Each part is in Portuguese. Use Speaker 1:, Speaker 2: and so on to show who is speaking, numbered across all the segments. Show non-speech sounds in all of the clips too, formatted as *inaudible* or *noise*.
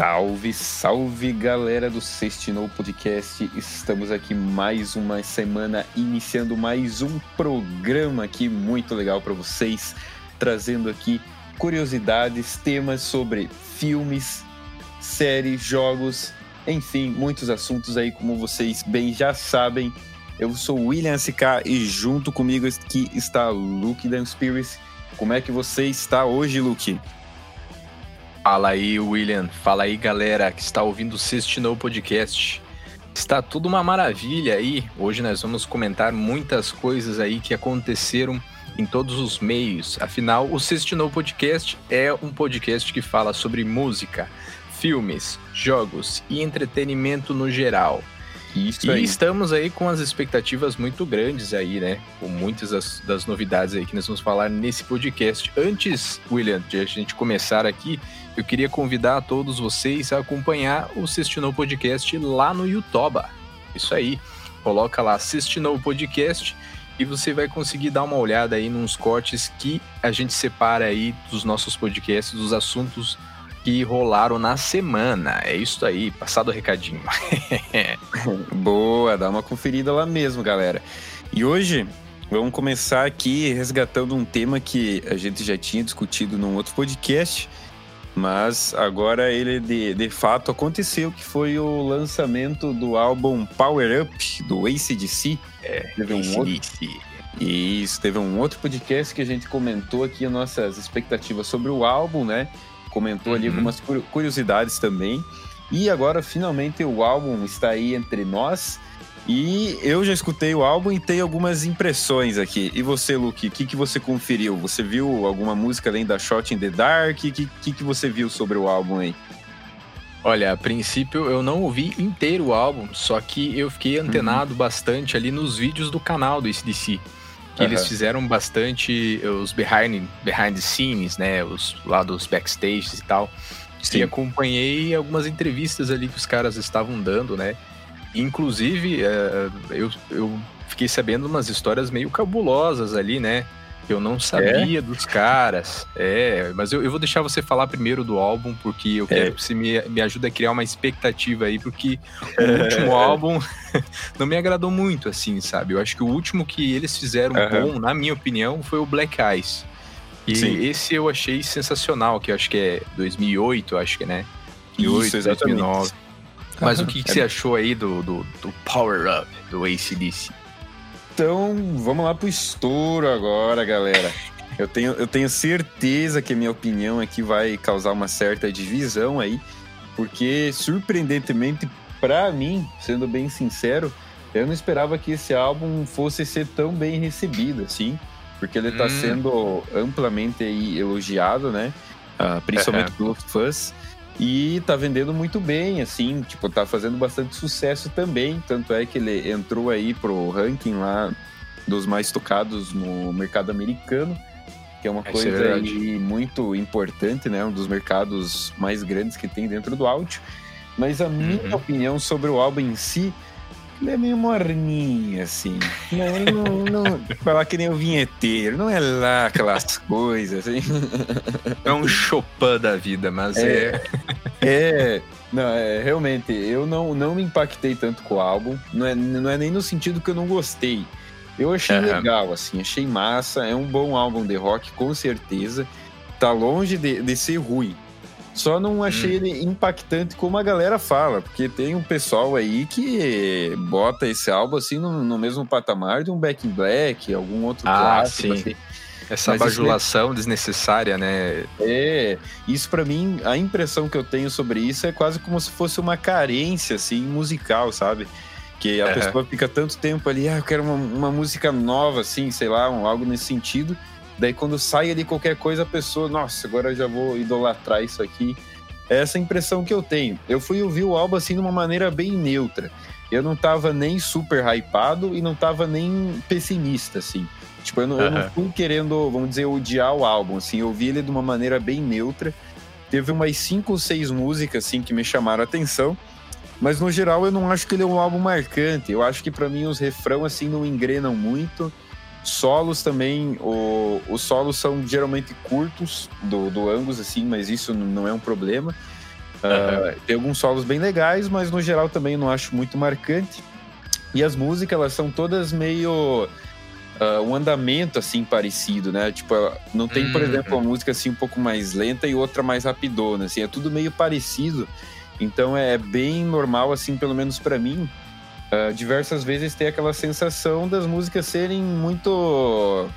Speaker 1: Salve, salve galera do Sextinou Podcast. Estamos aqui mais uma semana iniciando mais um programa aqui muito legal para vocês, trazendo aqui curiosidades, temas sobre filmes, séries, jogos, enfim, muitos assuntos aí como vocês bem já sabem. Eu sou William SK e junto comigo aqui está Luke Dan Spirits. Como é que você está hoje, Luke?
Speaker 2: Fala aí, William. Fala aí, galera que está ouvindo o Sextinou Podcast. Está tudo uma maravilha aí. Hoje nós vamos comentar muitas coisas aí que aconteceram em todos os meios. Afinal, o Sextinou Podcast é um podcast que fala sobre música, filmes, jogos e entretenimento no geral. Isso e aí. estamos aí com as expectativas muito grandes aí, né? Com muitas das, das, novidades aí que nós vamos falar nesse podcast. Antes, William, de a gente começar aqui, eu queria convidar a todos vocês a acompanhar o Sextinou Podcast lá no YouTube. Isso aí. Coloca lá Sextinou Podcast e você vai conseguir dar uma olhada aí nos cortes que a gente separa aí dos nossos podcasts, dos assuntos que rolaram na semana. É isso aí, passado o recadinho. *laughs*
Speaker 1: Boa, dá uma conferida lá mesmo, galera. E hoje vamos começar aqui resgatando um tema que a gente já tinha discutido num outro podcast, mas agora ele de, de fato aconteceu, que foi o lançamento do álbum Power Up, do ACDC.
Speaker 2: É, teve um outro...
Speaker 1: Isso, teve um outro podcast que a gente comentou aqui as nossas expectativas sobre o álbum, né? Comentou ali uhum. algumas curiosidades também. E agora, finalmente, o álbum está aí entre nós. E eu já escutei o álbum e tenho algumas impressões aqui. E você, Luke, o que, que você conferiu? Você viu alguma música além da Shot in the Dark? O que, que, que você viu sobre o álbum aí?
Speaker 2: Olha, a princípio eu não ouvi inteiro o álbum, só que eu fiquei antenado uhum. bastante ali nos vídeos do canal do ACDC que uhum. eles fizeram bastante os behind, behind the scenes, né? Os lá dos backstages e tal. Sim. E acompanhei algumas entrevistas ali que os caras estavam dando, né? Inclusive, uh, eu, eu fiquei sabendo umas histórias meio cabulosas ali, né? Eu não sabia é? dos caras. É, mas eu, eu, vou deixar você falar primeiro do álbum, porque eu quero é. que você me, me ajude a criar uma expectativa aí, porque o *laughs* último álbum *laughs* não me agradou muito, assim, sabe? Eu acho que o último que eles fizeram uhum. bom, na minha opinião, foi o Black Eyes. E Sim. esse eu achei sensacional, que eu acho que é 2008, acho que, né? 2008, Isso, 2009. Mas o que, que, você achou aí do, do, do Power Up, do ACDC?
Speaker 1: Então, vamos lá pro estouro agora, galera. Eu tenho, eu tenho certeza que a minha opinião aqui vai causar uma certa divisão aí, porque surpreendentemente para mim, sendo bem sincero, eu não esperava que esse álbum fosse ser tão bem recebido assim, porque ele está hum. sendo amplamente elogiado, né? Uh, principalmente uhum. pelos fãs. E tá vendendo muito bem, assim, tipo, tá fazendo bastante sucesso também. Tanto é que ele entrou aí pro ranking lá dos mais tocados no mercado americano, que é uma coisa é aí muito importante, né? Um dos mercados mais grandes que tem dentro do áudio. Mas a minha uhum. opinião sobre o álbum em si, ele é meio morninho, assim. Não, não, não, *laughs* falar que nem o vinheteiro, não é lá aquelas coisas, assim. *laughs*
Speaker 2: É um Chopin da vida, mas é.
Speaker 1: É, é não, é, realmente, eu não, não me impactei tanto com o álbum. Não é, não é nem no sentido que eu não gostei. Eu achei uhum. legal, assim, achei massa. É um bom álbum de rock, com certeza. Tá longe de, de ser ruim. Só não achei hum. ele impactante como a galera fala, porque tem um pessoal aí que bota esse álbum assim no, no mesmo patamar de um Back in Black, algum outro
Speaker 2: ah, clássico. Sim. Assim. Essa Mas bajulação é... desnecessária, né?
Speaker 1: É, isso para mim, a impressão que eu tenho sobre isso é quase como se fosse uma carência, assim, musical, sabe? Que a pessoa fica tanto tempo ali, ah, eu quero uma, uma música nova, assim, sei lá, um, algo nesse sentido. Daí quando sai ali qualquer coisa, a pessoa, nossa, agora eu já vou idolatrar isso aqui. É essa impressão que eu tenho. Eu fui ouvir o álbum assim de uma maneira bem neutra. Eu não tava nem super hypado e não tava nem pessimista, assim. Tipo, eu não, uhum. eu não fui querendo, vamos dizer, odiar o álbum, assim. Eu vi ele de uma maneira bem neutra. Teve umas cinco ou seis músicas, assim, que me chamaram a atenção. Mas no geral eu não acho que ele é um álbum marcante. Eu acho que para mim os refrão assim não engrenam muito. Solos também, o, os solos são geralmente curtos do, do Angus, assim, mas isso não é um problema. Uh, tem alguns solos bem legais, mas no geral também não acho muito marcante. E as músicas, elas são todas meio. Uh, um andamento assim parecido, né? Tipo, não tem, por uhum. exemplo, uma música assim um pouco mais lenta e outra mais rapidona, assim, é tudo meio parecido. Então é bem normal, assim, pelo menos para mim, uh, diversas vezes ter aquela sensação das músicas serem muito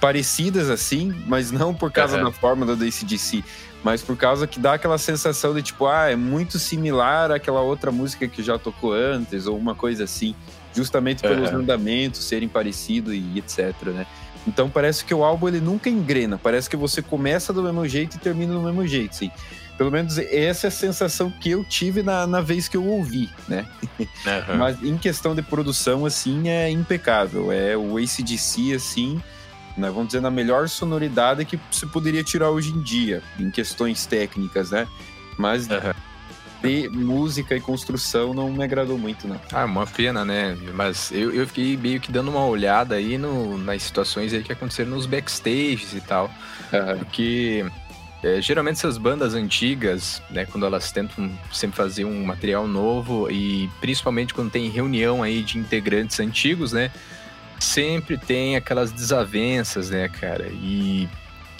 Speaker 1: parecidas assim, mas não por causa uhum. da forma do ACDC, mas por causa que dá aquela sensação de tipo, ah, é muito similar àquela outra música que já tocou antes, ou uma coisa assim, justamente pelos uhum. andamentos serem parecidos e etc, né? Então parece que o álbum ele nunca engrena, parece que você começa do mesmo jeito e termina do mesmo jeito, sim. Pelo menos essa é a sensação que eu tive na, na vez que eu ouvi, né? Uhum. Mas em questão de produção, assim, é impecável. É o ACDC, assim, né, vamos dizer, na melhor sonoridade que se poderia tirar hoje em dia, em questões técnicas, né? Mas uhum. de música e construção não me agradou muito, não.
Speaker 2: Ah, uma pena, né? Mas eu, eu fiquei meio que dando uma olhada aí no, nas situações aí que aconteceram nos backstages e tal. Uhum. Porque é, geralmente essas bandas antigas, né, quando elas tentam sempre fazer um material novo e principalmente quando tem reunião aí de integrantes antigos, né? sempre tem aquelas desavenças, né, cara? E,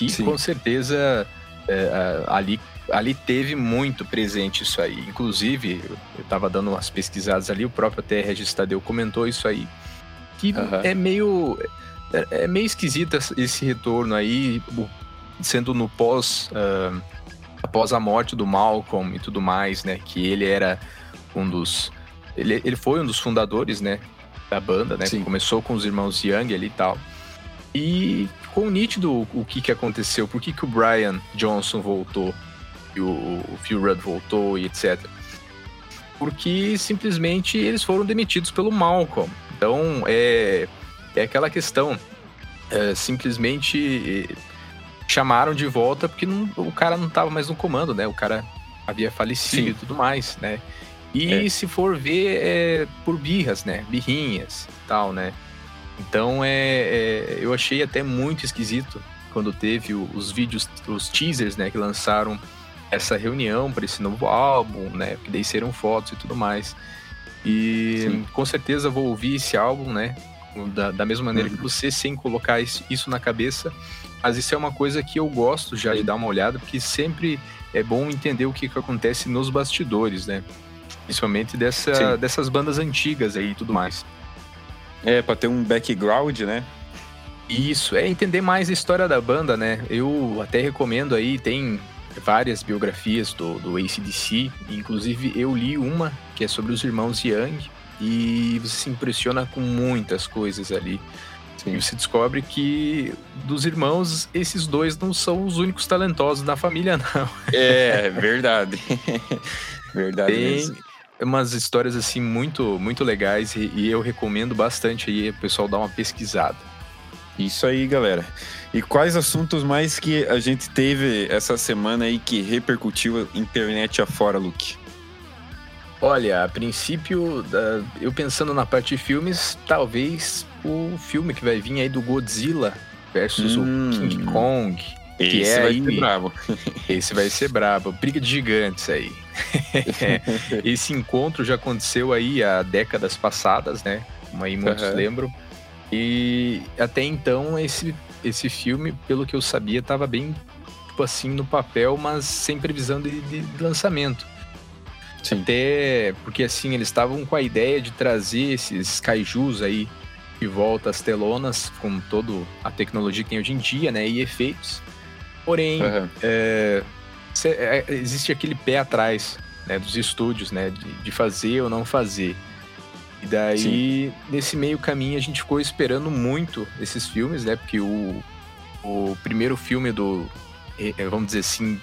Speaker 2: e com certeza é, ali, ali teve muito presente isso aí. Inclusive, eu estava dando umas pesquisadas ali, o próprio até Regis Tadeu comentou isso aí. Que uhum. é meio. É, é, meio esquisito esse retorno aí, sendo no pós. Uh, após a morte do Malcolm e tudo mais, né? Que ele era um dos. Ele, ele foi um dos fundadores, né? da banda, né? Começou com os irmãos Young ali e tal. E ficou nítido o que, que aconteceu, por que, que o Brian Johnson voltou e o, o Phil Rudd voltou e etc. Porque simplesmente eles foram demitidos pelo Malcolm. Então é, é aquela questão. É, simplesmente chamaram de volta porque não, o cara não estava mais no comando, né? O cara havia falecido Sim. e tudo mais, né? E é. se for ver, é por birras, né? Birrinhas tal, né? Então é, é, eu achei até muito esquisito quando teve os vídeos, os teasers, né, que lançaram essa reunião para esse novo álbum, né? Que daí serão fotos e tudo mais. E Sim. com certeza vou ouvir esse álbum, né? Da, da mesma maneira uhum. que você, sem colocar isso, isso na cabeça. Mas isso é uma coisa que eu gosto já de dar uma olhada, porque sempre é bom entender o que, que acontece nos bastidores, né? Principalmente dessa, dessas bandas antigas aí e tudo mais.
Speaker 1: É, pra ter um background, né?
Speaker 2: Isso, é entender mais a história da banda, né? Eu até recomendo aí, tem várias biografias do, do ACDC, inclusive eu li uma que é sobre os irmãos Young, e você se impressiona com muitas coisas ali. Sim. E você descobre que dos irmãos, esses dois não são os únicos talentosos da família, *laughs* não.
Speaker 1: É, verdade. *laughs* verdade
Speaker 2: tem, mesmo umas histórias assim muito muito legais e, e eu recomendo bastante aí o pessoal dar uma pesquisada.
Speaker 1: Isso aí, galera. E quais assuntos mais que a gente teve essa semana aí que repercutiu a internet afora, Luke?
Speaker 2: Olha, a princípio, eu pensando na parte de filmes, talvez o filme que vai vir aí do Godzilla versus hum, o King Kong.
Speaker 1: Esse é vai aí, ser brabo. *laughs*
Speaker 2: Esse vai ser brabo. Briga de gigantes aí. *laughs* *laughs* Esse encontro já aconteceu aí há décadas passadas, né? Como aí muitos uhum. lembram. E até então esse, esse filme, pelo que eu sabia, estava bem tipo assim no papel, mas sem previsão de, de lançamento. Sim. Até porque assim eles estavam com a ideia de trazer esses kaijus aí de volta às telonas com toda a tecnologia que tem hoje em dia, né, e efeitos. Porém, uhum. é, existe aquele pé atrás né, dos estúdios, né, de, de, fazer ou não fazer. E daí, Sim. nesse meio caminho, a gente ficou esperando muito esses filmes, né, porque o, o primeiro filme do, vamos dizer assim,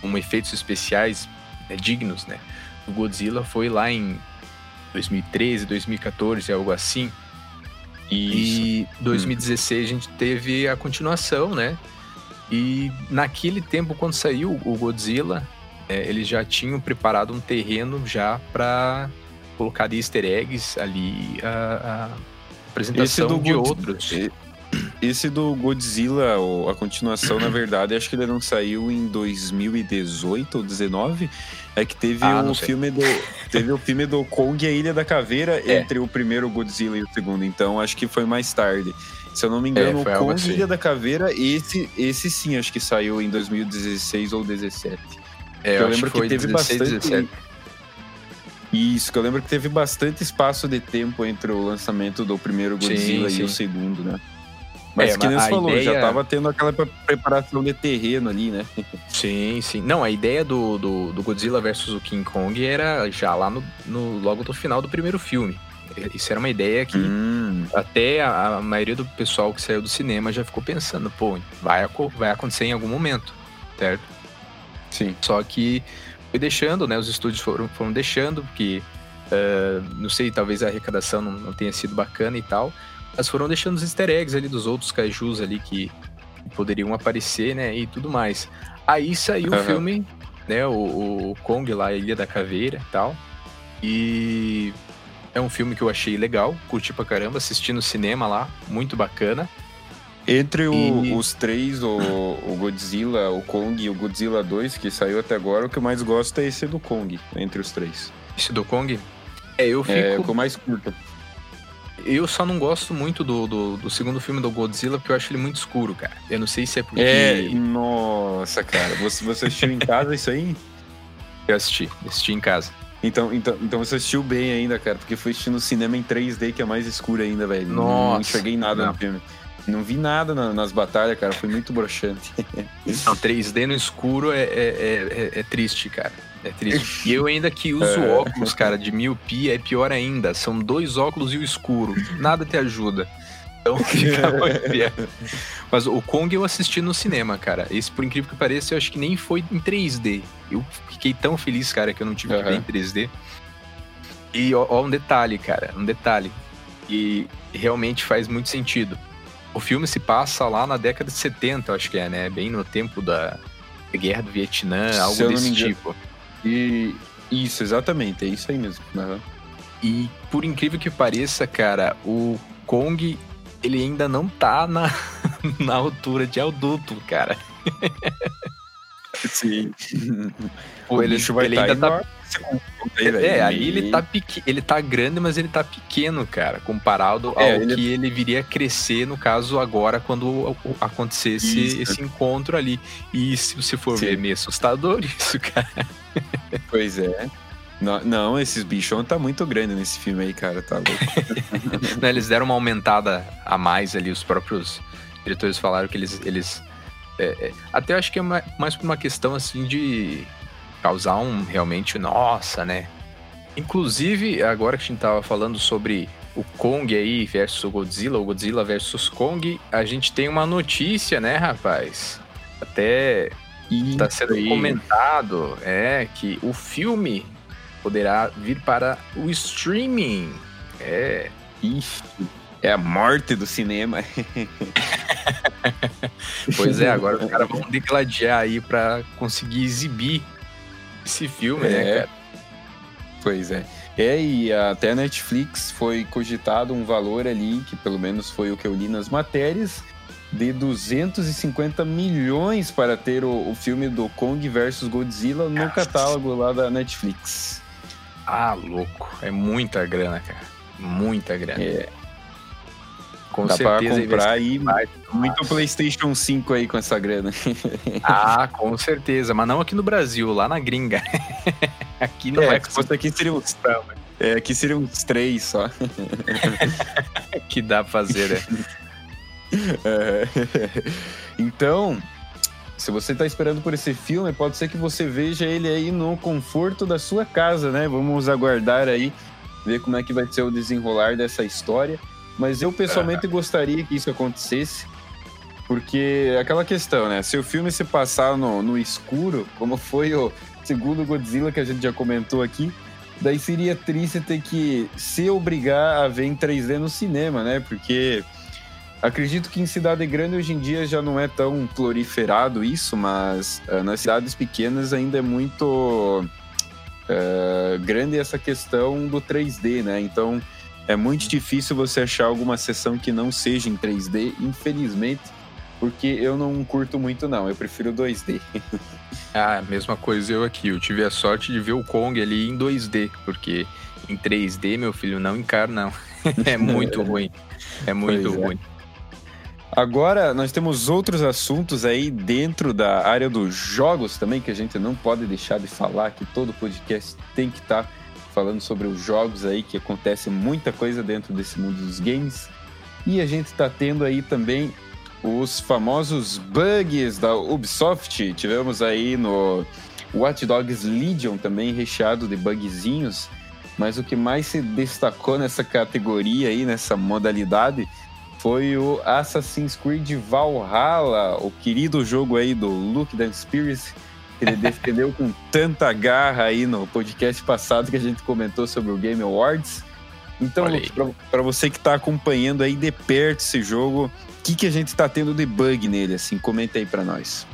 Speaker 2: com efeitos especiais né, dignos, né, do Godzilla foi lá em 2013, 2014, algo assim. E em 2016 a gente teve a continuação, né? E naquele tempo, quando saiu o Godzilla, é, eles já tinham preparado um terreno já para colocar de easter eggs ali a, a apresentação de outros.
Speaker 1: Esse do Godzilla, a continuação, na verdade, acho que ele não saiu em 2018 ou 2019. É que teve ah, o filme do teve o filme do Kong e a Ilha da Caveira é. entre o primeiro Godzilla e o segundo. Então acho que foi mais tarde. Se eu não me engano, é, o Kong e assim. Ilha da Caveira, esse esse sim acho que saiu em 2016 ou 2017. É, eu, eu lembro que, que teve 16, bastante 17. Isso, que eu lembro que teve bastante espaço de tempo entre o lançamento do primeiro Godzilla sim, sim. e o segundo, né? Mas é, que nem você falou, ideia... já tava tendo aquela preparação de terreno ali, né? *laughs*
Speaker 2: Sim, sim. Não, a ideia do, do, do Godzilla versus o King Kong era já lá no, no, logo do final do primeiro filme. Isso era uma ideia que hum. até a, a, maioria do pessoal que saiu do cinema já ficou pensando, pô, vai, vai acontecer em algum momento, certo?
Speaker 1: Sim.
Speaker 2: Só que foi deixando, né? Os estúdios foram, foram deixando, porque uh, não sei, talvez a arrecadação não, não, tenha sido bacana e tal. Mas foram deixando os easter eggs ali dos outros kaijus ali que poderiam aparecer, né? E tudo mais. Aí saiu uhum. o filme, né? O, o Kong lá, a Ilha da Caveira e tal. E é um filme que eu achei legal, curti pra caramba, assisti no cinema lá, muito bacana.
Speaker 1: Entre o, e... os três, o, o, Godzilla, o Kong e o Godzilla 2, que saiu até agora, o que eu mais gosto é esse do Kong, entre os três.
Speaker 2: Esse do Kong? É, eu fico...
Speaker 1: É, o que eu mais curto.
Speaker 2: Eu só não gosto muito do, do, do, segundo filme do Godzilla, porque eu acho ele muito escuro, cara. Eu não sei se é porque...
Speaker 1: É, nossa, cara. Você, você assistiu em casa isso aí?
Speaker 2: Eu assisti, assisti em casa.
Speaker 1: Então, então, então você assistiu bem ainda, cara, porque foi assistir no cinema em 3D, que é mais escuro ainda, velho. Nossa. Não enxerguei nada não. no filme. Não vi nada na, nas batalhas, cara. Foi muito broxante.
Speaker 2: Não, 3D no escuro é, é, é, é triste, cara. É triste. E eu ainda que uso é. óculos, cara, de miopia, é pior ainda. São dois óculos e o escuro. Nada te ajuda. Então *laughs* fica *laughs* Mas o Kong eu assisti no cinema, cara. Esse, por incrível que pareça, eu acho que nem foi em 3D. Eu fiquei tão feliz, cara, que eu não tive uhum. que ver em 3D. E ó, ó, um detalhe, cara, um detalhe. E realmente faz muito sentido. O filme se passa lá na década de 70, eu acho que é, né? Bem no tempo da Guerra do Vietnã, algo desse tipo.
Speaker 1: E isso, exatamente, é isso aí mesmo. Uhum.
Speaker 2: E por incrível que pareça, cara, o Kong ele ainda não tá na, *laughs* na altura de adulto, cara.
Speaker 1: Sim.
Speaker 2: o ele, ele ainda tá. É, é, aí ele tá, pequ... ele tá grande, mas ele tá pequeno, cara, comparado é, ao ele... que ele viria a crescer, no caso, agora, quando acontecesse isso. esse encontro ali. E se você for Sim. ver, é meio assustador *laughs* isso, cara.
Speaker 1: Pois é. Não, não, esses bichos tá muito grande nesse filme aí, cara, tá louco. *laughs*
Speaker 2: não, eles deram uma aumentada a mais ali, os próprios diretores falaram que eles. eles é, é, até acho que é mais por uma questão assim de causar um realmente, nossa, né? Inclusive, agora que a gente tava falando sobre o Kong aí versus o Godzilla, o Godzilla versus Kong, a gente tem uma notícia, né, rapaz? Até está sendo aí. comentado, é, que o filme poderá vir para o streaming. É.
Speaker 1: Ixi, é a morte do cinema. *laughs*
Speaker 2: pois é, agora os caras vão *laughs* degladiar aí para conseguir exibir esse filme, né, é. né, cara?
Speaker 1: Pois é. É, e até a Netflix foi cogitado um valor ali, que pelo menos foi o que eu li nas matérias, de 250 milhões para ter o, o filme do Kong versus Godzilla no catálogo lá da Netflix.
Speaker 2: Ah, louco. É muita grana, cara. Muita grana. É.
Speaker 1: Com Dá certeza. Pra comprar aí muito PlayStation 5 aí com essa grana. *laughs*
Speaker 2: Ah, com certeza. Mas não aqui no Brasil, lá na gringa. *laughs*
Speaker 1: aqui não é. é se fosse aqui seria uns, é, aqui seria uns três só. *laughs*
Speaker 2: que dá pra fazer, né? *laughs*
Speaker 1: É. Então, se você está esperando por esse filme, pode ser que você veja ele aí no conforto da sua casa, né? Vamos aguardar aí, ver como é que vai ser o desenrolar dessa história. Mas eu pessoalmente *laughs* gostaria que isso acontecesse, porque aquela questão, né? Se o filme se passar no, no escuro, como foi o segundo Godzilla que a gente já comentou aqui, daí seria triste ter que se obrigar a ver em 3D no cinema, né? Porque Acredito que em cidade grande hoje em dia já não é tão proliferado isso, mas uh, nas cidades pequenas ainda é muito uh, grande essa questão do 3D, né? Então, É muito difícil você achar alguma sessão que não seja em 3D, infelizmente, porque eu não curto muito não, eu prefiro 2D. *laughs*
Speaker 2: ah, mesma coisa eu aqui. Eu tive a sorte de ver o Kong ali em 2D, porque em 3D, meu filho, não encaro não. *laughs* é muito *laughs* ruim. É muito pois é. ruim. É.
Speaker 1: Agora, nós temos outros assuntos aí dentro da área dos jogos também, que a gente não pode deixar de falar, que todo podcast tem que estar tá falando sobre os jogos aí, que acontece muita coisa dentro desse mundo dos games. E a gente está tendo aí também os famosos bugs da Ubisoft. Tivemos aí no Watch Dogs Legion também recheado de bugzinhos, mas o que mais se destacou nessa categoria aí, nessa modalidade, foi o Assassin's Creed Valhalla, o querido jogo aí do Luke Dan Spears, que ele *laughs* defendeu com tanta garra aí no podcast passado que a gente comentou sobre o Game Awards. Então, Luke, para você que está acompanhando aí de perto esse jogo, o que, que a gente está tendo de bug nele, assim? Comenta aí para nós.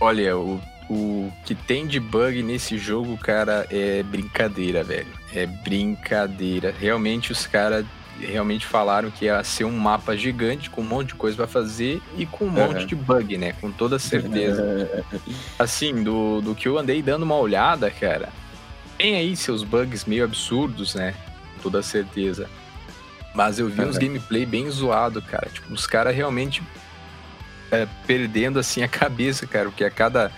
Speaker 2: Olha, o, o que tem de bug nesse jogo, cara, é brincadeira, velho. É brincadeira. Realmente os caras realmente falaram que ia ser um mapa gigante com um monte de coisa para fazer e com um monte de bug, né? Com toda certeza. *laughs* assim, do, do que eu andei dando uma olhada, cara, tem aí seus bugs meio absurdos, né? Com toda certeza. Mas eu vi uns gameplay bem zoado, cara. Tipo, os caras realmente é, perdendo assim a *laughs* cabeça, cara, porque a cada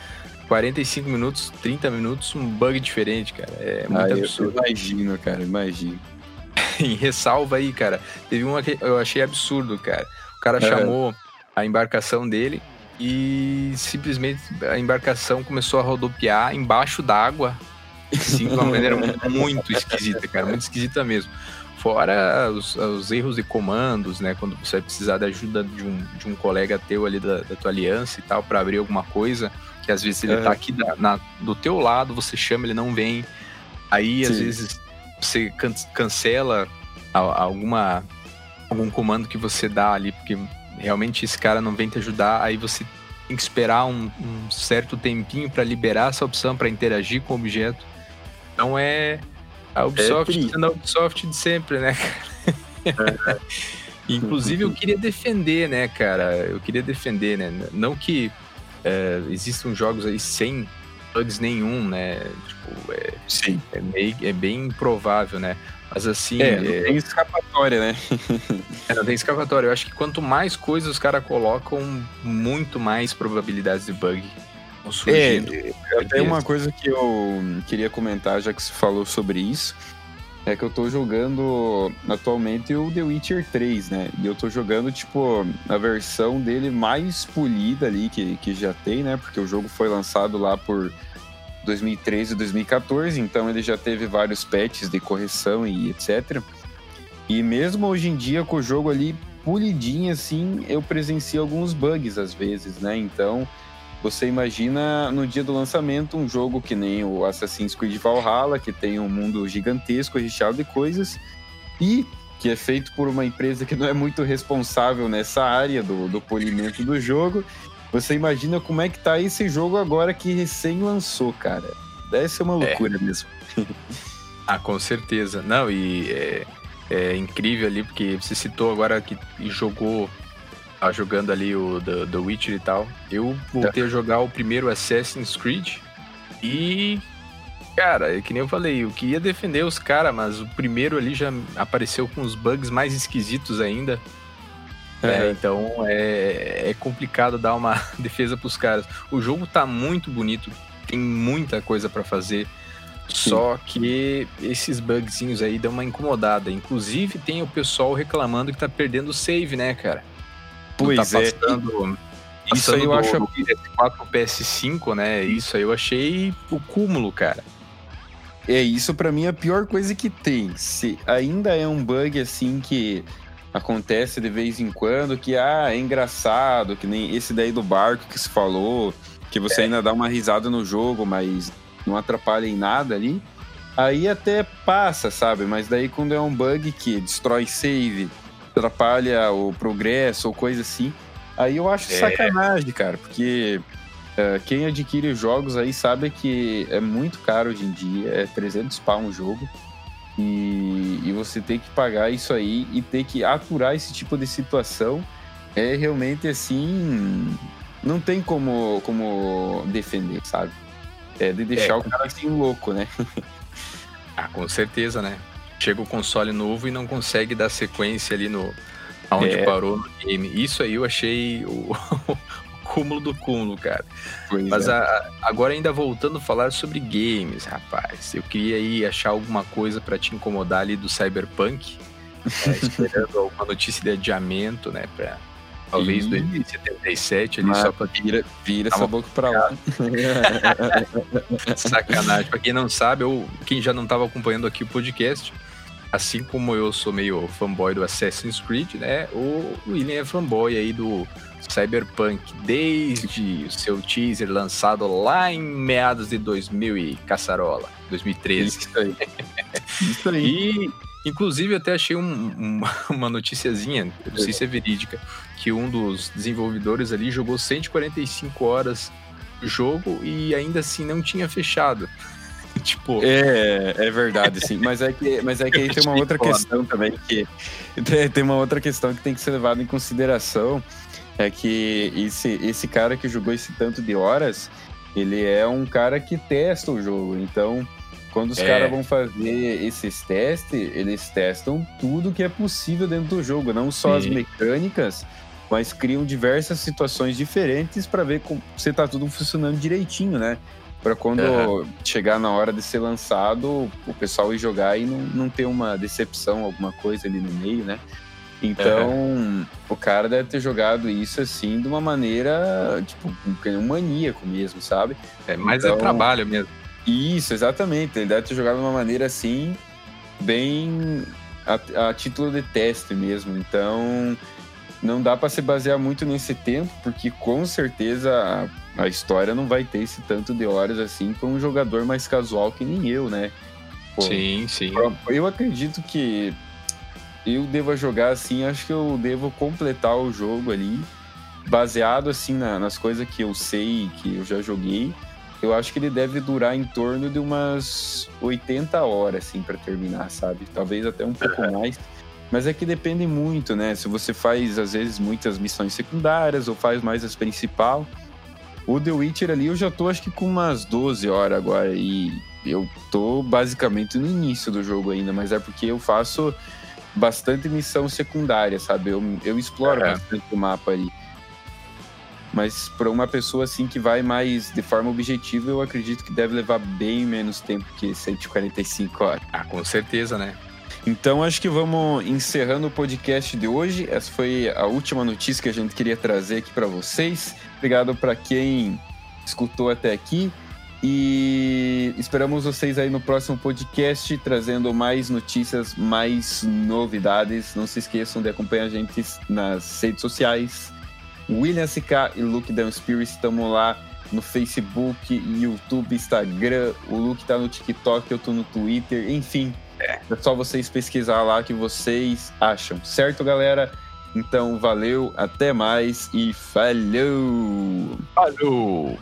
Speaker 2: 45 minutos, 30 minutos, um bug diferente, cara. É muito ah, absurdo.
Speaker 1: Imagino, cara, imagino. *laughs*
Speaker 2: em ressalva aí, cara. Teve uma que eu achei absurdo, cara. O cara é. chamou a embarcação dele e simplesmente a embarcação começou a rodopiar embaixo d'água. Assim, de uma maneira *laughs* muito esquisita, cara. Muito esquisita mesmo. Fora os, os, erros de comandos, né? Quando você vai precisar da ajuda de um, de um colega teu ali da, da tua aliança e tal, para abrir alguma coisa, que às vezes ele tá aqui da, na, do teu lado, você chama, ele não vem. Aí, Sim. às vezes, você can cancela alguma algum comando que você dá ali, porque realmente esse cara não vem te ajudar, aí você tem que esperar um, um certo tempinho para liberar essa opção para interagir com o objeto. Então é a Ubisoft é sendo a Ubisoft de sempre, né? É. *laughs* Inclusive eu queria defender, né, cara? Eu queria defender, né? Não que é, existam jogos aí sem bugs nenhum, né? Tipo, é, Sim. É, meio, é bem improvável, né? Mas assim.
Speaker 1: É, não é... tem escapatória, né? *laughs*
Speaker 2: é, não tem escapatória. Eu acho que quanto mais coisas os caras colocam, muito mais probabilidades de bug
Speaker 1: vão surgindo. É, até uma coisa que eu queria comentar, já que você falou sobre isso. É que eu tô jogando atualmente o The Witcher 3, né? E eu tô jogando, tipo, a versão dele mais polida ali que, que já tem, né? Porque o jogo foi lançado lá por 2013 e 2014, então ele já teve vários patches de correção e etc. E mesmo hoje em dia, com o jogo ali polidinho assim, eu presencio alguns bugs às vezes, né? Então, você imagina no dia do lançamento um jogo que nem o Assassin's Creed Valhalla, que tem um mundo gigantesco, recheado de coisas, e que é feito por uma empresa que não é muito responsável nessa área do, do polimento do jogo. Você imagina como é que tá esse jogo agora que recém lançou, cara. Deve ser uma é. loucura é. mesmo. *laughs*
Speaker 2: ah, com certeza. Não, e é, é, incrível ali, porque você citou agora que jogou Tá jogando ali o The, The Witcher e tal. Eu voltei a jogar o primeiro Assassin's Creed e. Cara, é que nem eu falei, eu queria defender os caras, mas o primeiro ali já apareceu com os bugs mais esquisitos ainda. É, então é, é complicado dar uma *laughs* defesa pros caras. O jogo tá muito bonito, tem muita coisa para fazer. Sim. Só que esses bugzinhos aí dão uma incomodada. Inclusive, tem o pessoal reclamando que tá perdendo o save, né, cara?
Speaker 1: Pois tá passando,
Speaker 2: é. Isso aí eu do, acho. Do PS4 pro PS5, né? Isso aí eu achei o cúmulo, cara.
Speaker 1: É, isso para mim é a pior coisa que tem. Se ainda é um bug assim que acontece de vez em quando, que ah, é engraçado, que nem esse daí do barco que se falou, que você é. ainda dá uma risada no jogo, mas não atrapalha em nada ali. Aí até passa, sabe? Mas daí quando é um bug que destrói save, atrapalha o progresso ou coisa assim. Aí eu acho é. sacanagem, cara, porque uh, quem adquire jogos aí sabe que é muito caro hoje em dia, é 300 pau um jogo. E e, você ter que pagar isso aí e ter que aturar esse tipo de situação é realmente assim. Não tem como, como defender, sabe? É de deixar é, o cara assim louco, né? *laughs*
Speaker 2: ah, com certeza, né? Chega o console novo e não consegue dar sequência ali no. Onde é. parou no game. Isso aí eu achei o, *laughs* cúmulo do cúmulo, cara. Pois Mas é. a, agora ainda voltando a falar sobre games, rapaz. Eu queria aí achar alguma coisa para te incomodar ali do Cyberpunk. É, *laughs* esperando alguma notícia de adiamento, né? Pra, talvez 2077 ali só pra.
Speaker 1: Vira, vira essa boca pra lá. *laughs*
Speaker 2: Sacanagem. Pra quem não sabe, ou quem já não tava acompanhando aqui o podcast, assim como eu sou meio fanboy do Assassin's Creed, né? O William é fanboy aí do Cyberpunk desde o seu teaser lançado lá em meados de 2000 e caçarola, 2013. Isso aí. Isso aí. E, inclusive, até achei um, *laughs* uma noticiazinha, não sei se é verídica, que um dos desenvolvedores ali jogou 145 horas do jogo e ainda assim não tinha fechado. *laughs*
Speaker 1: tipo. É, é verdade, sim. Mas é que, mas é que aí tem uma outra questão também que. *laughs* Tem uma outra questão que tem que ser levada em consideração é que esse, esse cara que jogou esse tanto de horas, ele é um cara que testa o jogo. Então, quando os é. caras vão fazer esses testes, eles testam tudo que é possível dentro do jogo, não só Sim. as mecânicas, mas criam diversas situações diferentes para ver se tá tudo funcionando direitinho, né? Para quando uhum. chegar na hora de ser lançado, o pessoal ir jogar e não, não ter uma decepção, alguma coisa ali no meio, né? Então, uhum. o cara deve ter jogado isso assim de uma maneira, tipo, um maníaco mesmo, sabe?
Speaker 2: É, mas é então, é trabalho mesmo.
Speaker 1: Isso, exatamente. Ele deve ter jogado de uma maneira assim, bem a, a título de teste mesmo. Então, não dá para se basear muito nesse tempo, porque com certeza a, história não vai ter esse tanto de horas assim para um jogador mais casual que nem eu, né?
Speaker 2: Pô, sim, sim.
Speaker 1: Eu acredito que eu devo jogar assim, acho que eu devo completar o jogo ali, baseado assim na, nas coisas que eu sei, que eu já joguei. Eu acho que ele deve durar em torno de umas 80 horas, assim, para terminar, sabe? Talvez até um pouco mais. Mas é que depende muito, né? Se você faz, às vezes, muitas missões secundárias ou faz mais as principal. O The Witcher ali eu já tô, acho que com umas 12 horas agora. E eu tô basicamente no início do jogo ainda, mas é porque eu faço bastante missão secundária, sabe? Eu, eu exploro é. bastante o mapa ali. Mas para uma pessoa assim que vai mais de forma objetiva, eu acredito que deve levar bem menos tempo que 145 horas.
Speaker 2: Ah, com certeza, né?
Speaker 1: Então acho que vamos encerrando o podcast de hoje. Essa foi a última notícia que a gente queria trazer aqui para vocês. Obrigado para quem escutou até aqui. E esperamos vocês aí no próximo podcast, trazendo mais notícias, mais novidades. Não se esqueçam de acompanhar a gente nas redes sociais. William CK e Luke Down Spirit estamos lá no Facebook, YouTube, Instagram. O Luke tá no TikTok, eu tô no Twitter. Enfim, é só vocês pesquisar lá que vocês acham. Certo, galera? Então, valeu, até mais e falou!
Speaker 2: Falou!